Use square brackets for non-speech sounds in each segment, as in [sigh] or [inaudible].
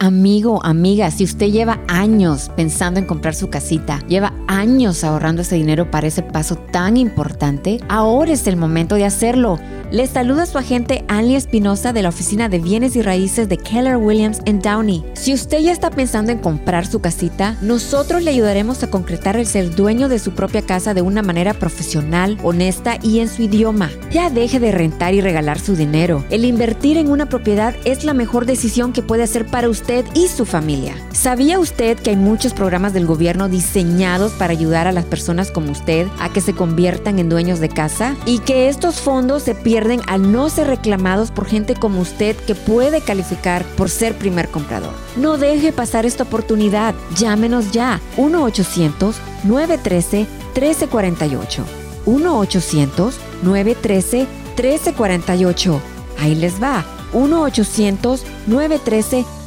Amigo, amiga, si usted lleva años pensando en comprar su casita, lleva años ahorrando ese dinero para ese paso tan importante, ahora es el momento de hacerlo. Le saluda su agente Annie Espinosa de la Oficina de Bienes y Raíces de Keller Williams en Downey. Si usted ya está pensando en comprar su casita, nosotros le ayudaremos a concretar el ser dueño de su propia casa de una manera profesional, honesta y en su idioma. Ya deje de rentar y regalar su dinero. El invertir en una propiedad es la mejor decisión que puede hacer para usted y su familia. ¿Sabía usted que hay muchos programas del gobierno diseñados para ayudar a las personas como usted a que se conviertan en dueños de casa? Y que estos fondos se pierden al no ser reclamados por gente como usted que puede calificar por ser primer comprador. No deje pasar esta oportunidad. Llámenos ya. 1-800-913-1348. 1-800-913-1348. Ahí les va. 1-800-913-1348.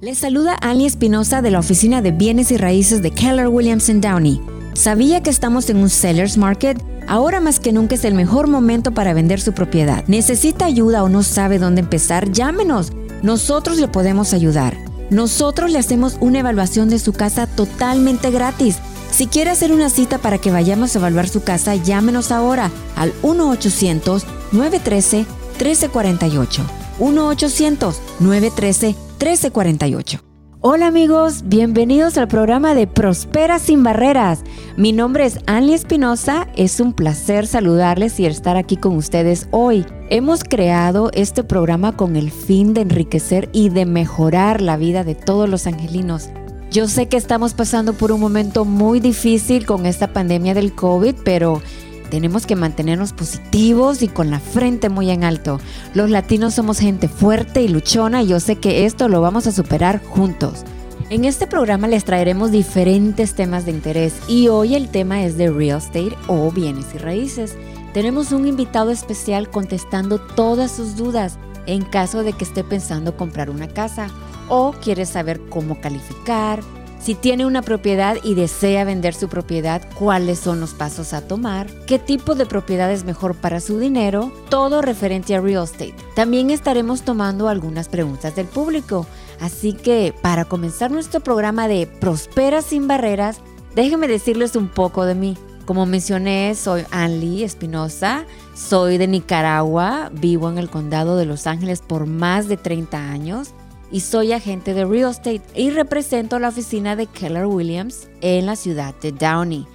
Les saluda Annie Espinosa de la Oficina de Bienes y Raíces de Keller Williams Downey. ¿Sabía que estamos en un seller's market? Ahora más que nunca es el mejor momento para vender su propiedad. ¿Necesita ayuda o no sabe dónde empezar? Llámenos. Nosotros le podemos ayudar. Nosotros le hacemos una evaluación de su casa totalmente gratis. Si quiere hacer una cita para que vayamos a evaluar su casa, llámenos ahora al 1-800-913-1348. 1-800-913-1348. Hola amigos, bienvenidos al programa de Prospera sin Barreras. Mi nombre es Annie Espinosa, es un placer saludarles y estar aquí con ustedes hoy. Hemos creado este programa con el fin de enriquecer y de mejorar la vida de todos los angelinos. Yo sé que estamos pasando por un momento muy difícil con esta pandemia del COVID, pero tenemos que mantenernos positivos y con la frente muy en alto. Los latinos somos gente fuerte y luchona y yo sé que esto lo vamos a superar juntos. En este programa les traeremos diferentes temas de interés y hoy el tema es de real estate o bienes y raíces. Tenemos un invitado especial contestando todas sus dudas en caso de que esté pensando comprar una casa o quiere saber cómo calificar, si tiene una propiedad y desea vender su propiedad, cuáles son los pasos a tomar, qué tipo de propiedad es mejor para su dinero, todo referente a real estate. También estaremos tomando algunas preguntas del público. Así que para comenzar nuestro programa de Prospera sin barreras, déjenme decirles un poco de mí. Como mencioné, soy Anlie Espinosa, soy de Nicaragua, vivo en el condado de Los Ángeles por más de 30 años y soy agente de real estate y represento la oficina de Keller Williams en la ciudad de Downey.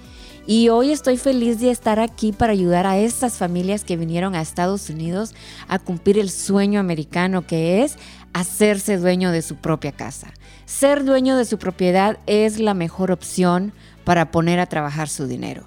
Y hoy estoy feliz de estar aquí para ayudar a estas familias que vinieron a Estados Unidos a cumplir el sueño americano que es hacerse dueño de su propia casa. Ser dueño de su propiedad es la mejor opción para poner a trabajar su dinero.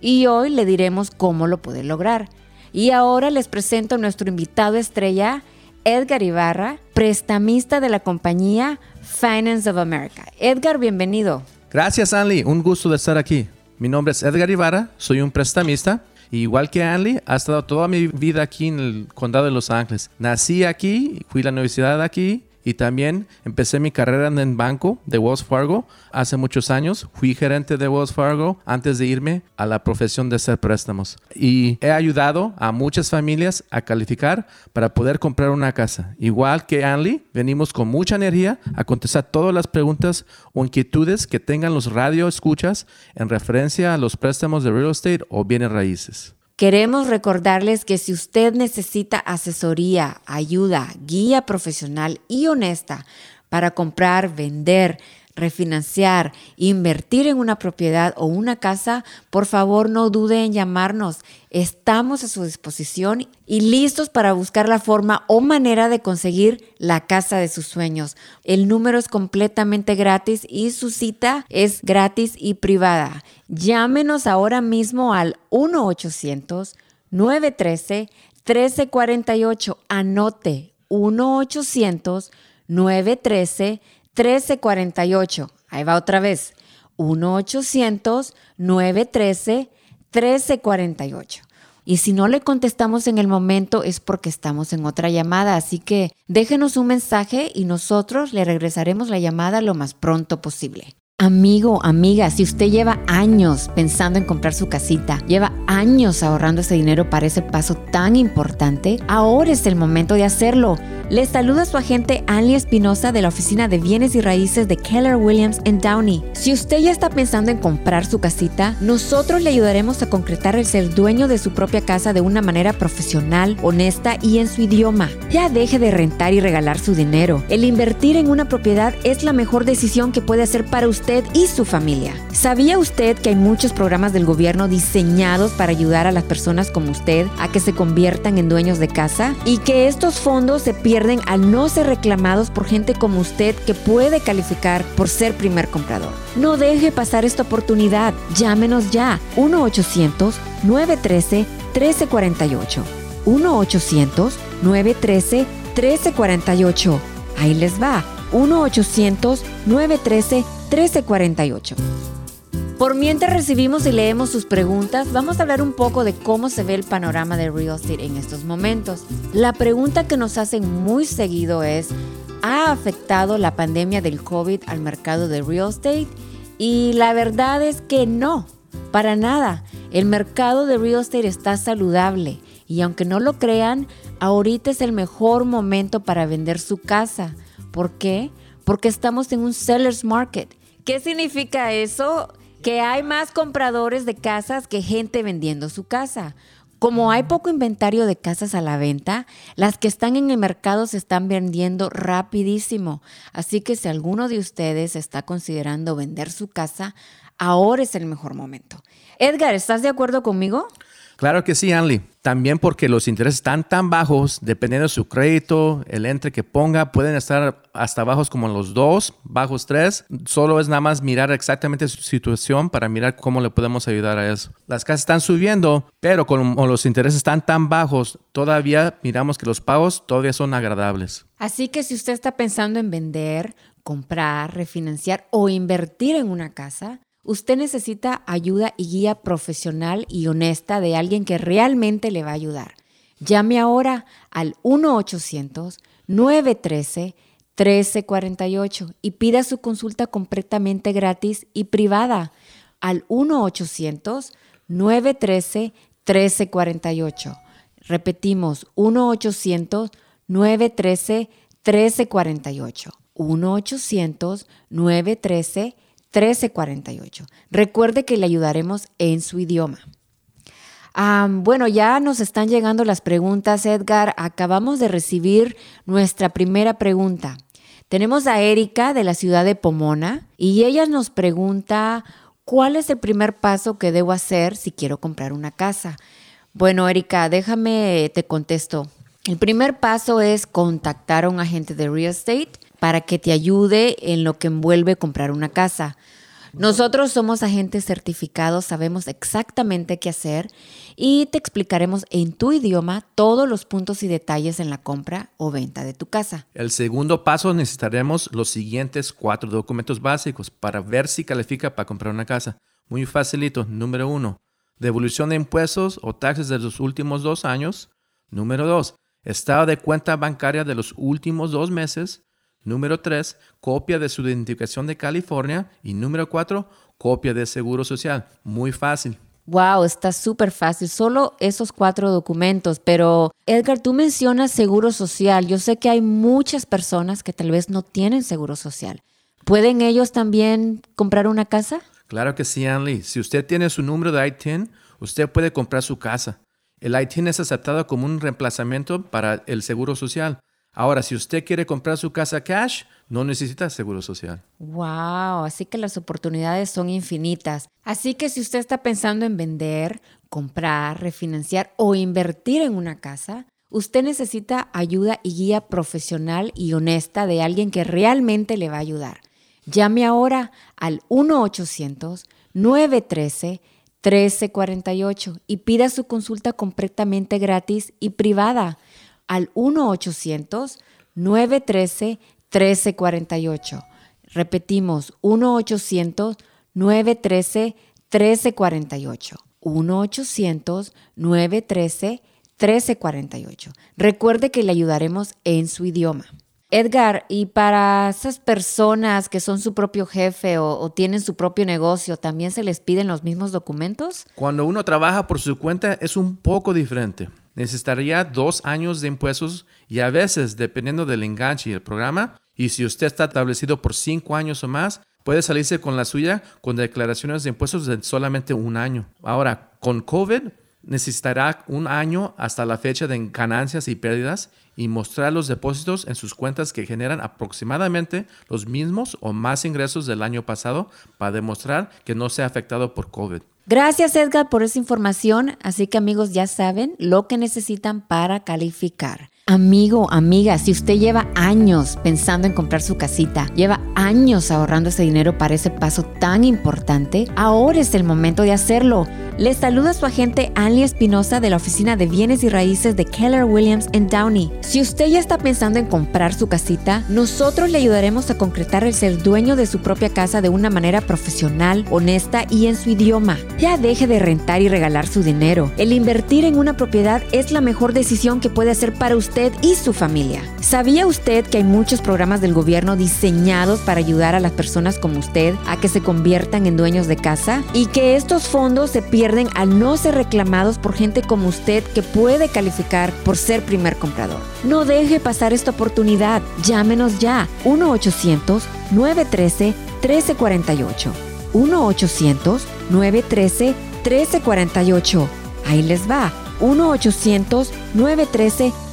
Y hoy le diremos cómo lo puede lograr. Y ahora les presento a nuestro invitado estrella, Edgar Ibarra, prestamista de la compañía Finance of America. Edgar, bienvenido. Gracias, Anli. Un gusto de estar aquí. Mi nombre es Edgar Ibarra, soy un prestamista. Igual que Anli, ha estado toda mi vida aquí en el condado de Los Ángeles. Nací aquí, fui a la universidad aquí y también empecé mi carrera en el banco de Wells Fargo hace muchos años. Fui gerente de Wells Fargo antes de irme a la profesión de hacer préstamos. Y he ayudado a muchas familias a calificar para poder comprar una casa. Igual que Anli, venimos con mucha energía a contestar todas las preguntas o inquietudes que tengan los radio escuchas en referencia a los préstamos de real estate o bienes raíces. Queremos recordarles que si usted necesita asesoría, ayuda, guía profesional y honesta para comprar, vender, refinanciar, invertir en una propiedad o una casa, por favor no dude en llamarnos. Estamos a su disposición y listos para buscar la forma o manera de conseguir la casa de sus sueños. El número es completamente gratis y su cita es gratis y privada. Llámenos ahora mismo al 1-800-913-1348. Anote 1-800-913-1348. 1348. Ahí va otra vez. 1-800-913-1348. Y si no le contestamos en el momento es porque estamos en otra llamada. Así que déjenos un mensaje y nosotros le regresaremos la llamada lo más pronto posible. Amigo, amiga, si usted lleva años pensando en comprar su casita, lleva años ahorrando ese dinero para ese paso tan importante, ahora es el momento de hacerlo. Le saluda su agente Annie Espinosa de la Oficina de Bienes y Raíces de Keller Williams en Downey. Si usted ya está pensando en comprar su casita, nosotros le ayudaremos a concretar el ser dueño de su propia casa de una manera profesional, honesta y en su idioma. Ya deje de rentar y regalar su dinero. El invertir en una propiedad es la mejor decisión que puede hacer para usted y su familia. ¿Sabía usted que hay muchos programas del gobierno diseñados para ayudar a las personas como usted a que se conviertan en dueños de casa? Y que estos fondos se pierden al no ser reclamados por gente como usted que puede calificar por ser primer comprador. No deje pasar esta oportunidad. Llámenos ya. 1-800-913-1348. 1-800-913-1348. Ahí les va. 1-800-913-1348. Por mientras recibimos y leemos sus preguntas, vamos a hablar un poco de cómo se ve el panorama de real estate en estos momentos. La pregunta que nos hacen muy seguido es, ¿ha afectado la pandemia del COVID al mercado de real estate? Y la verdad es que no, para nada. El mercado de real estate está saludable y aunque no lo crean, ahorita es el mejor momento para vender su casa. ¿Por qué? Porque estamos en un seller's market. ¿Qué significa eso? que hay más compradores de casas que gente vendiendo su casa. Como hay poco inventario de casas a la venta, las que están en el mercado se están vendiendo rapidísimo. Así que si alguno de ustedes está considerando vender su casa, ahora es el mejor momento. Edgar, ¿estás de acuerdo conmigo? Claro que sí, Anli. También porque los intereses están tan bajos, dependiendo de su crédito, el entre que ponga, pueden estar hasta bajos como los dos, bajos tres. Solo es nada más mirar exactamente su situación para mirar cómo le podemos ayudar a eso. Las casas están subiendo, pero como los intereses están tan bajos, todavía miramos que los pagos todavía son agradables. Así que si usted está pensando en vender, comprar, refinanciar o invertir en una casa, Usted necesita ayuda y guía profesional y honesta de alguien que realmente le va a ayudar. Llame ahora al 1-800-913-1348 y pida su consulta completamente gratis y privada al 1-800-913-1348. Repetimos, 1-800-913-1348. 1-800-913-1348. 1348. Recuerde que le ayudaremos en su idioma. bueno, ya nos están llegando las preguntas, Edgar. Acabamos de recibir nuestra primera pregunta. Tenemos a Erika de la ciudad de Pomona y ella nos pregunta, ¿cuál es el primer paso que debo hacer si quiero comprar una casa? Bueno, Erika, déjame, te contesto. El primer paso es contactar a un agente de real estate para que te ayude en lo que envuelve comprar una casa. Nosotros somos agentes certificados, sabemos exactamente qué hacer y te explicaremos en tu idioma todos los puntos y detalles en la compra o venta de tu casa. El segundo paso necesitaremos los siguientes cuatro documentos básicos para ver si califica para comprar una casa. Muy facilito. Número uno, devolución de impuestos o taxes de los últimos dos años. Número dos, estado de cuenta bancaria de los últimos dos meses. Número 3, copia de su identificación de California. Y número 4, copia de seguro social. Muy fácil. Wow, está súper fácil. Solo esos cuatro documentos. Pero Edgar, tú mencionas seguro social. Yo sé que hay muchas personas que tal vez no tienen seguro social. ¿Pueden ellos también comprar una casa? Claro que sí, Anli. Si usted tiene su número de ITIN, usted puede comprar su casa. El ITIN es aceptado como un reemplazamiento para el seguro social. Ahora, si usted quiere comprar su casa cash, no necesita seguro social. Wow, así que las oportunidades son infinitas. Así que si usted está pensando en vender, comprar, refinanciar o invertir en una casa, usted necesita ayuda y guía profesional y honesta de alguien que realmente le va a ayudar. Llame ahora al 1-800-913-1348 y pida su consulta completamente gratis y privada al 1-800-913-1348. Repetimos, 1-800-913-1348. 1-800-913-1348. Recuerde que le ayudaremos en su idioma. Edgar, y para esas personas que son su propio jefe o, tienen su propio negocio, ¿también se les piden los mismos documentos? Cuando uno trabaja por su cuenta es un poco diferente. Necesitaría dos años de impuestos y a veces, dependiendo del enganche y el programa, y si usted está establecido por cinco años o más, puede salirse con la suya con declaraciones de impuestos de solamente un año. Ahora, con COVID, necesitará un año hasta la fecha de ganancias y pérdidas y mostrar los depósitos en sus cuentas que generan aproximadamente los mismos o más ingresos del año pasado para demostrar que no se ha afectado por COVID. Gracias Edgar por esa información, así que amigos ya saben lo que necesitan para calificar. Amigo, amiga, si usted lleva años pensando en comprar su casita, lleva años ahorrando ese dinero para ese paso tan importante, ahora es el momento de hacerlo. Les saluda su agente Anlie Espinosa de la Oficina de Bienes y Raíces de Keller Williams en Downey. Si usted ya está pensando en comprar su casita, nosotros le ayudaremos a concretar el ser dueño de su propia casa de una manera profesional, honesta y en su idioma. Ya deje de rentar y regalar su dinero. El invertir en una propiedad es la mejor decisión que puede hacer para usted y su familia. ¿Sabía usted que hay muchos programas del gobierno diseñados para ayudar a las personas como usted a que se conviertan en dueños de casa? Y que estos fondos se pierden al no ser reclamados por gente como usted que puede calificar por ser primer comprador. No deje pasar esta oportunidad. Llámenos ya. 1-800-913-1348. 1-800-913-1348. Ahí les va. 1-800-913-1348.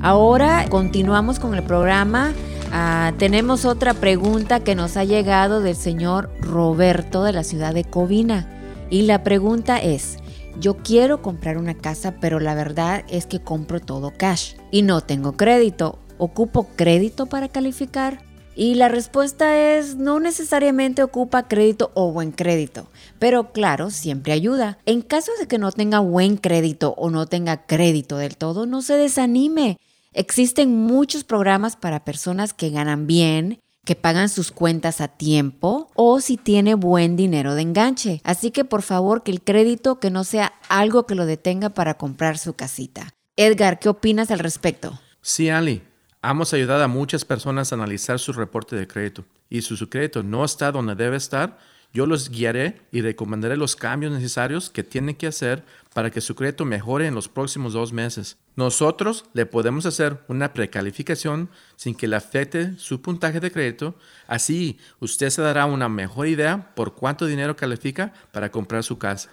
Ahora continuamos con el programa Ah, tenemos otra pregunta que nos ha llegado del señor Roberto de la ciudad de Covina. Y la pregunta es, yo quiero comprar una casa, pero la verdad es que compro todo cash y no tengo crédito. ¿Ocupo crédito para calificar? Y la respuesta es no necesariamente ocupa crédito o buen crédito, pero claro, siempre ayuda. En caso de que no tenga buen crédito o no tenga crédito del todo, no se desanime. Existen muchos programas para personas que ganan bien, que pagan sus cuentas a tiempo o si tiene buen dinero de enganche. Así que por favor que el crédito que no sea algo que lo detenga para comprar su casita. Edgar, ¿qué opinas al respecto? Sí, Ali. Hemos ayudado a muchas personas a analizar su reporte de crédito y si su crédito no está donde debe estar, yo los guiaré y recomendaré los cambios necesarios que tienen que hacer para que su crédito mejore en los próximos dos meses. Nosotros le podemos hacer una precalificación sin que le afecte su puntaje de crédito. Así, usted se dará una mejor idea por cuánto dinero califica para comprar su casa.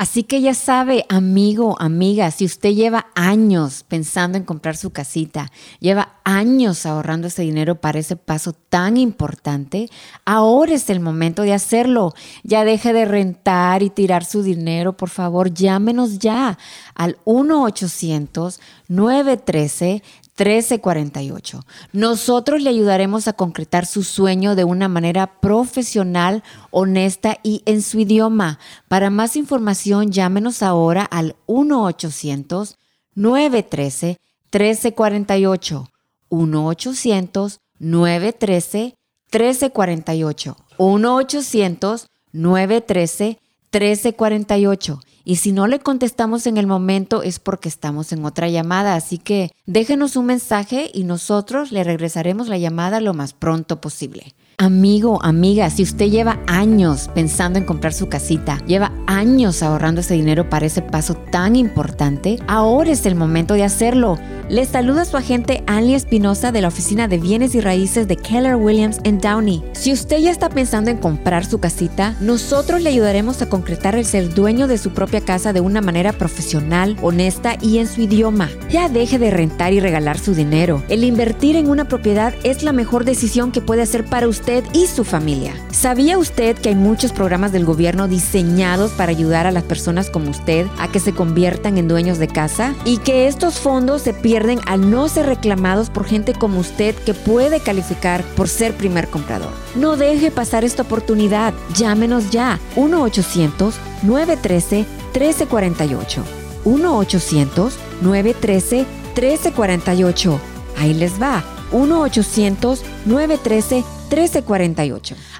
Así que ya sabe, amigo, amiga, si usted lleva años pensando en comprar su casita, lleva años ahorrando ese dinero para ese paso tan importante, ahora es el momento de hacerlo. Ya deje de rentar y tirar su dinero, por favor, llámenos ya al 1-800-913. 1348. Nosotros le ayudaremos a concretar su sueño de una manera profesional, honesta y en su idioma. Para más información, llámenos ahora al 1-800-913-1348. 1-800-913-1348. 1-800-913-1348. Y si no le contestamos en el momento es porque estamos en otra llamada. Así que déjenos un mensaje y nosotros le regresaremos la llamada lo más pronto posible. Amigo, amiga, si usted lleva años pensando en comprar su casita, lleva años ahorrando ese dinero para ese paso tan importante, ahora es el momento de hacerlo. Les saluda su agente Anlie Espinosa de la Oficina de Bienes y Raíces de Keller Williams en Downey. Si usted ya está pensando en comprar su casita, nosotros le ayudaremos a concretar el ser dueño de su propia casa de una manera profesional, honesta y en su idioma. Ya deje de rentar y regalar su dinero. El invertir en una propiedad es la mejor decisión que puede hacer para usted y su familia. ¿Sabía usted que hay muchos programas del gobierno diseñados para ayudar a las personas como usted a que se conviertan en dueños de casa? Y que estos fondos se pierden al no ser reclamados por gente como usted que puede calificar por ser primer comprador. No deje pasar esta oportunidad. Llámenos ya. 1-800-913-1348. 1-800-913-1348. Ahí les va. 1-800-913-1348.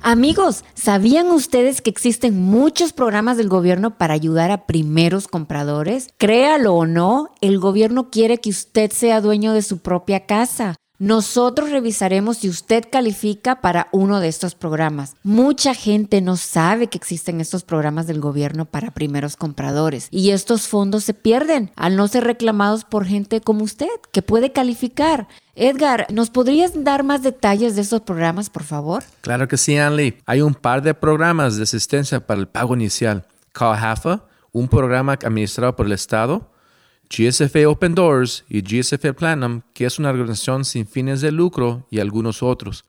Amigos, ¿sabían ustedes que existen muchos programas del gobierno para ayudar a primeros compradores? Créalo o no, el gobierno quiere que usted sea dueño de su propia casa. Nosotros revisaremos si usted califica para uno de estos programas. Mucha gente no sabe que existen estos programas del gobierno para primeros compradores y estos fondos se pierden al no ser reclamados por gente como usted que puede calificar. Edgar, ¿nos podrías dar más detalles de estos programas, por favor? Claro que sí, Anli. Hay un par de programas de asistencia para el pago inicial. CalHAFA, un programa administrado por el Estado, GSF Open Doors y GSF Platinum, que es una organización sin fines de lucro, y algunos otros.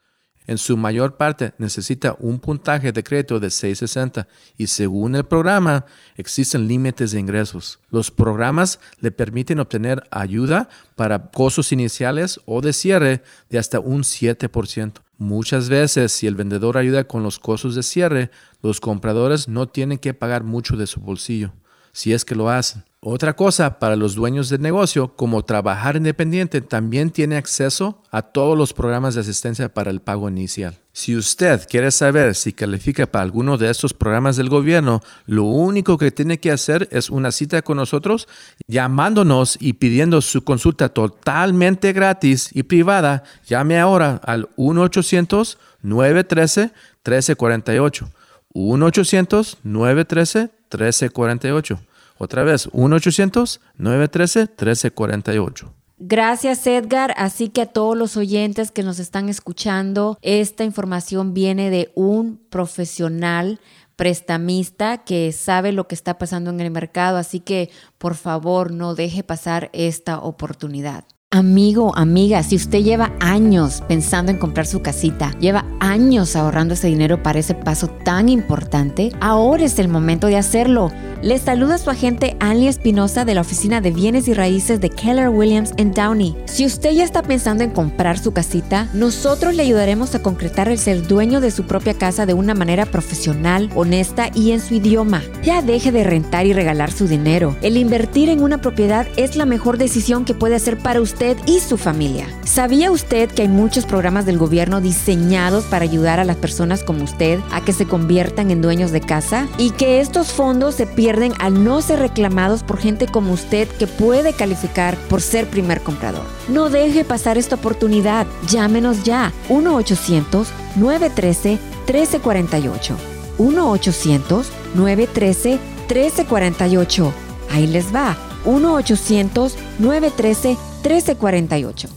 En su mayor parte necesita un puntaje de crédito de 660 y según el programa existen límites de ingresos. Los programas le permiten obtener ayuda para costos iniciales o de cierre de hasta un 7%. Muchas veces si el vendedor ayuda con los costos de cierre, los compradores no tienen que pagar mucho de su bolsillo, si es que lo hacen. Otra cosa para los dueños de negocio, como trabajar independiente, también tiene acceso a todos los programas de asistencia para el pago inicial. Si usted quiere saber si califica para alguno de estos programas del gobierno, lo único que tiene que hacer es una cita con nosotros, llamándonos y pidiendo su consulta totalmente gratis y privada. Llame ahora al 1-800-913-1348. 1-800-913-1348. Otra vez, 1-800-913-1348. Gracias Edgar, así que a todos los oyentes que nos están escuchando, esta información viene de un profesional prestamista que sabe lo que está pasando en el mercado, así que por favor no deje pasar esta oportunidad. Amigo, amiga, si usted lleva años pensando en comprar su casita, lleva años ahorrando ese dinero para ese paso tan importante, ahora es el momento de hacerlo. Les saluda su agente Anlie Espinosa de la Oficina de Bienes y Raíces de Keller Williams en Downey. Si usted ya está pensando en comprar su casita, nosotros le ayudaremos a concretar el ser dueño de su propia casa de una manera profesional, honesta y en su idioma. Ya deje de rentar y regalar su dinero. El invertir en una propiedad es la mejor decisión que puede hacer para usted y su familia. ¿Sabía usted que hay muchos programas del gobierno diseñados para ayudar a las personas como usted a que se conviertan en dueños de casa? Y que estos fondos se pierden al no ser reclamados por gente como usted que puede calificar por ser primer comprador. No deje pasar esta oportunidad. Llámenos ya. 1-800-913-1348. 1-800-913-1348. Ahí les va. 1-800-913-1348. 1348.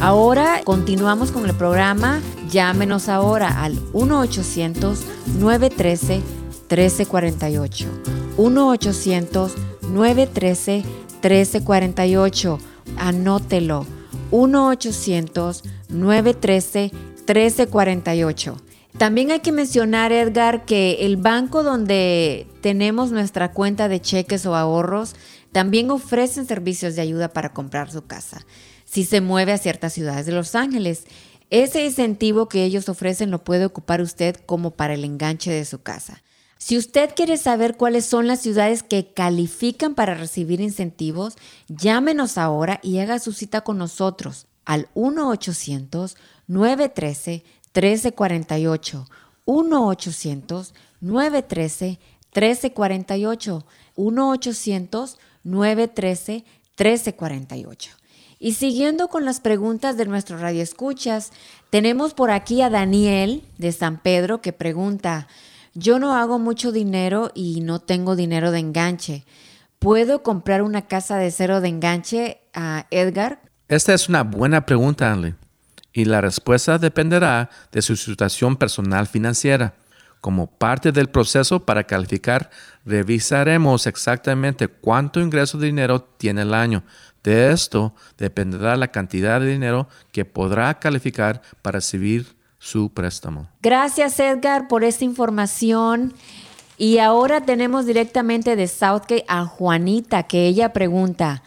Ahora continuamos con el programa. Llámenos ahora al 1-800-913-1348. 1-800-913-1348. Anótelo. 1-800-913-1348. También hay que mencionar, Edgar, que el banco donde tenemos nuestra cuenta de cheques o ahorros también ofrecen servicios de ayuda para comprar su casa. Si se mueve a ciertas ciudades de Los Ángeles, ese incentivo que ellos ofrecen lo puede ocupar usted como para el enganche de su casa. Si usted quiere saber cuáles son las ciudades que califican para recibir incentivos, llámenos ahora y haga su cita con nosotros al 1-800-913-1348. 1-800-913-1348. 1-800 913-1348. Y siguiendo con las preguntas de nuestro radio escuchas, tenemos por aquí a Daniel de San Pedro que pregunta, yo no hago mucho dinero y no tengo dinero de enganche. ¿Puedo comprar una casa de cero de enganche a Edgar? Esta es una buena pregunta, Anle, y la respuesta dependerá de su situación personal financiera. Como parte del proceso para calificar, revisaremos exactamente cuánto ingreso de dinero tiene el año. De esto dependerá la cantidad de dinero que podrá calificar para recibir su préstamo. Gracias Edgar por esta información. Y ahora tenemos directamente de Southgate a Juanita, que ella pregunta,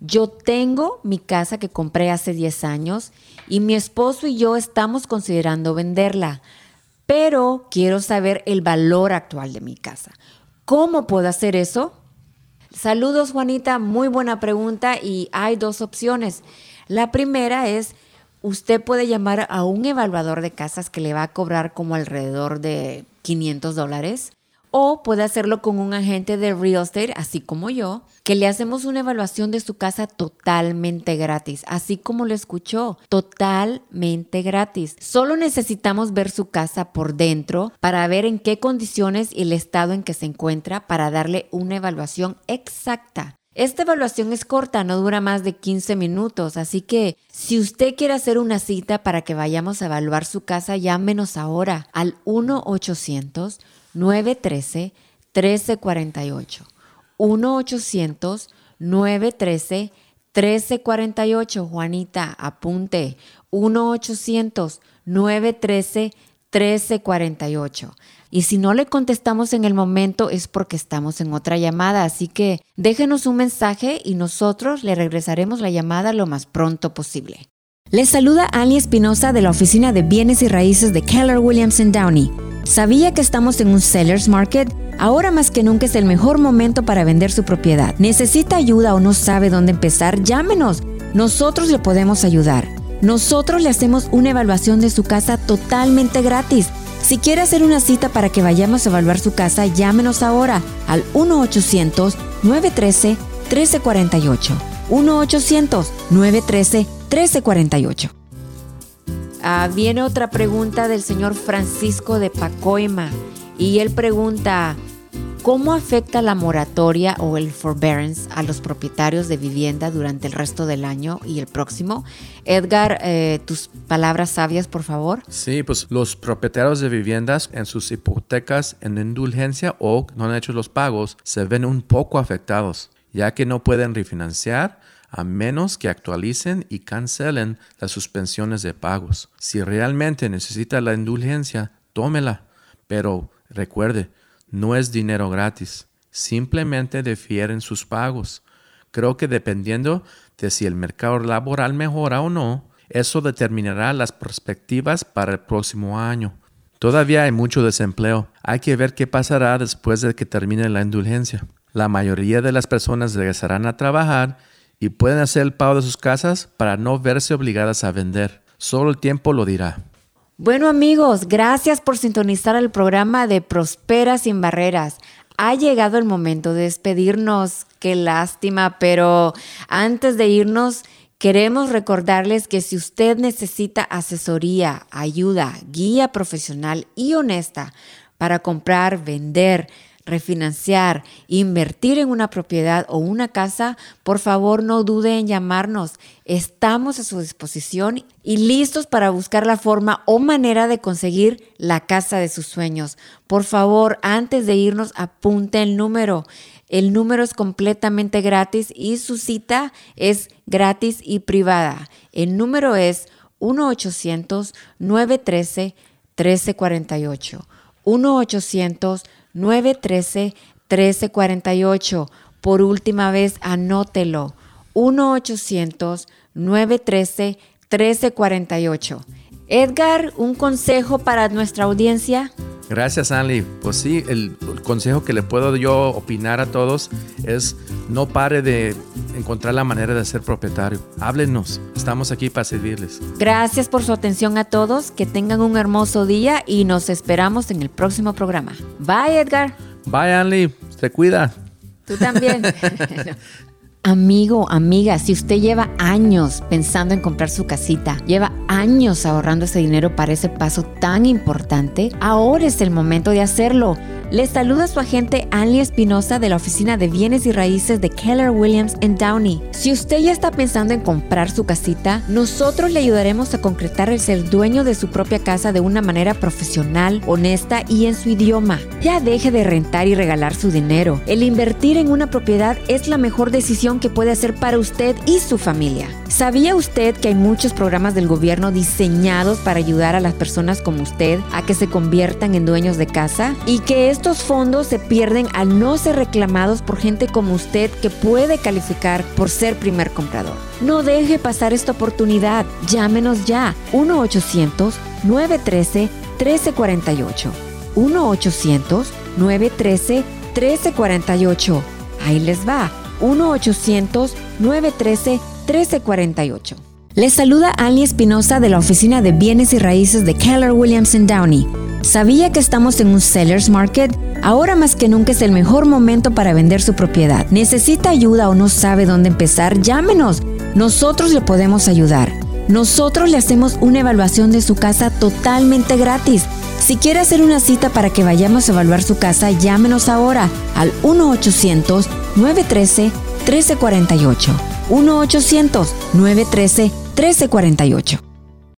yo tengo mi casa que compré hace 10 años y mi esposo y yo estamos considerando venderla pero quiero saber el valor actual de mi casa. ¿Cómo puedo hacer eso? Saludos Juanita, muy buena pregunta y hay dos opciones. La primera es, usted puede llamar a un evaluador de casas que le va a cobrar como alrededor de 500 dólares o puede hacerlo con un agente de real estate, así como yo, que le hacemos una evaluación de su casa totalmente gratis, así como lo escuchó, totalmente gratis. Solo necesitamos ver su casa por dentro para ver en qué condiciones y el estado en que se encuentra para darle una evaluación exacta. Esta evaluación es corta, no dura más de 15 minutos, así que si usted quiere hacer una cita para que vayamos a evaluar su casa, llámenos ahora al 1 800 913-1348. 1-800-913-1348. Juanita, apunte. 1-800-913-1348. Y si no le contestamos en el momento es porque estamos en otra llamada, así que déjenos un mensaje y nosotros le regresaremos la llamada lo más pronto posible. Les saluda Ali Espinosa de la Oficina de Bienes y Raíces de Keller Williams Downey. ¿Sabía que estamos en un seller's market? Ahora más que nunca es el mejor momento para vender su propiedad. ¿Necesita ayuda o no sabe dónde empezar? Llámenos. Nosotros le podemos ayudar. Nosotros le hacemos una evaluación de su casa totalmente gratis. Si quiere hacer una cita para que vayamos a evaluar su casa, llámenos ahora al 1-800-913-1348. 1-800-913-1348. Ah, viene otra pregunta del señor Francisco de Pacoima y él pregunta, ¿cómo afecta la moratoria o el forbearance a los propietarios de vivienda durante el resto del año y el próximo? Edgar, eh, tus palabras sabias, por favor. Sí, pues los propietarios de viviendas en sus hipotecas en indulgencia o no han hecho los pagos se ven un poco afectados, ya que no pueden refinanciar a menos que actualicen y cancelen las suspensiones de pagos. Si realmente necesita la indulgencia, tómela, pero recuerde, no es dinero gratis, simplemente defieren sus pagos. Creo que dependiendo de si el mercado laboral mejora o no, eso determinará las perspectivas para el próximo año. Todavía hay mucho desempleo. Hay que ver qué pasará después de que termine la indulgencia. La mayoría de las personas regresarán a trabajar y pueden hacer el pago de sus casas para no verse obligadas a vender. Solo el tiempo lo dirá. Bueno amigos, gracias por sintonizar el programa de Prospera sin Barreras. Ha llegado el momento de despedirnos. Qué lástima, pero antes de irnos, queremos recordarles que si usted necesita asesoría, ayuda, guía profesional y honesta para comprar, vender, refinanciar, invertir en una propiedad o una casa, por favor no dude en llamarnos. Estamos a su disposición y listos para buscar la forma o manera de conseguir la casa de sus sueños. Por favor, antes de irnos, apunte el número. El número es completamente gratis y su cita es gratis y privada. El número es 1-800-913-1348. 1-800 913-1348. Por última vez, anótelo. 1-800-913-1348. Edgar, un consejo para nuestra audiencia. Gracias, Anli. Pues sí, el, consejo que le puedo yo opinar a todos es no pare de encontrar la manera de ser propietario. Háblenos, estamos aquí para servirles. Gracias por su atención a todos, que tengan un hermoso día y nos esperamos en el próximo programa. Bye, Edgar. Bye, Anli. Se cuida. Tú también. [laughs] [laughs] Amigo, amiga, si usted lleva años pensando en comprar su casita, lleva años ahorrando ese dinero para ese paso tan importante, ahora es el momento de hacerlo. Les saluda su agente Anlie Espinosa de la Oficina de Bienes y Raíces de Keller Williams en Downey. Si usted ya está pensando en comprar su casita, nosotros le ayudaremos a concretar el ser dueño de su propia casa de una manera profesional, honesta y en su idioma. Ya deje de rentar y regalar su dinero. El invertir en una propiedad es la mejor decisión que puede hacer para usted y su familia. ¿Sabía usted que hay muchos programas del gobierno diseñados para ayudar a las personas como usted a que se conviertan en dueños de casa? Y que estos fondos se pierden al no ser reclamados por gente como usted que puede calificar por ser primer comprador. No deje pasar esta oportunidad. Llámenos ya. 1-800-913-1348. 1-800-913-1348. Ahí les va. 1-800-913-1348. Les saluda Annie Espinosa de la Oficina de Bienes y Raíces de Keller Williams Downey. ¿Sabía que estamos en un seller's market? Ahora más que nunca es el mejor momento para vender su propiedad. ¿Necesita ayuda o no sabe dónde empezar? Llámenos. Nosotros le podemos ayudar. Nosotros le hacemos una evaluación de su casa totalmente gratis. Si quiere hacer una cita para que vayamos a evaluar su casa, llámenos ahora al 1-800-913-1348. 1-800-913-1348.